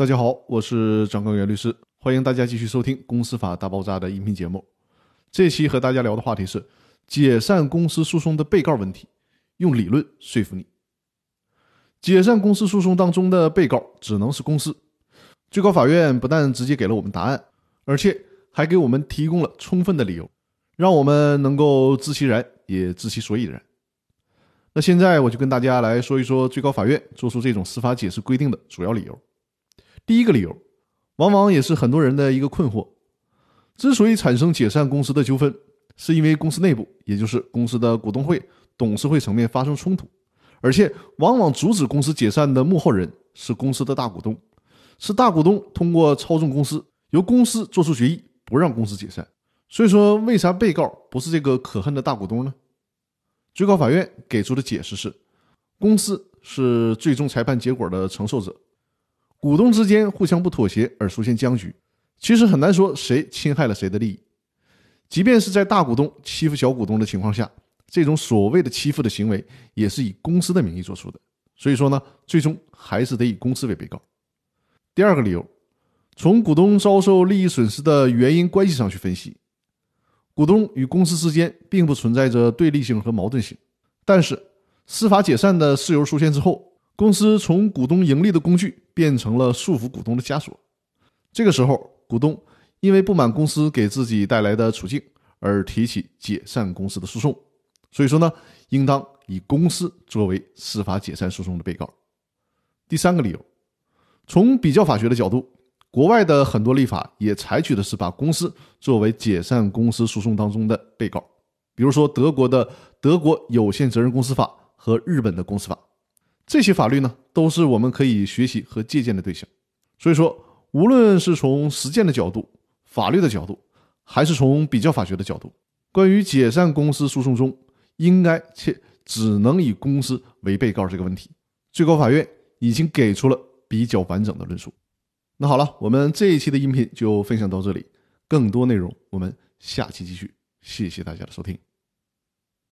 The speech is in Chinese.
大家好，我是张根源律师，欢迎大家继续收听《公司法大爆炸》的音频节目。这期和大家聊的话题是解散公司诉讼的被告问题，用理论说服你。解散公司诉讼当中的被告只能是公司。最高法院不但直接给了我们答案，而且还给我们提供了充分的理由，让我们能够知其然也知其所以然。那现在我就跟大家来说一说最高法院做出这种司法解释规定的主要理由。第一个理由，往往也是很多人的一个困惑：之所以产生解散公司的纠纷，是因为公司内部，也就是公司的股东会、董事会层面发生冲突，而且往往阻止公司解散的幕后人是公司的大股东，是大股东通过操纵公司，由公司做出决议不让公司解散。所以说，为啥被告不是这个可恨的大股东呢？最高法院给出的解释是，公司是最终裁判结果的承受者。股东之间互相不妥协而出现僵局，其实很难说谁侵害了谁的利益。即便是在大股东欺负小股东的情况下，这种所谓的欺负的行为也是以公司的名义做出的。所以说呢，最终还是得以公司为被告。第二个理由，从股东遭受利益损失的原因关系上去分析，股东与公司之间并不存在着对立性和矛盾性，但是司法解散的事由出现之后。公司从股东盈利的工具变成了束缚股东的枷锁。这个时候，股东因为不满公司给自己带来的处境而提起解散公司的诉讼。所以说呢，应当以公司作为司法解散诉讼的被告。第三个理由，从比较法学的角度，国外的很多立法也采取的是把公司作为解散公司诉讼当中的被告。比如说，德国的《德国有限责任公司法》和日本的公司法。这些法律呢，都是我们可以学习和借鉴的对象。所以说，无论是从实践的角度、法律的角度，还是从比较法学的角度，关于解散公司诉讼中应该且只能以公司为被告这个问题，最高法院已经给出了比较完整的论述。那好了，我们这一期的音频就分享到这里，更多内容我们下期继续。谢谢大家的收听。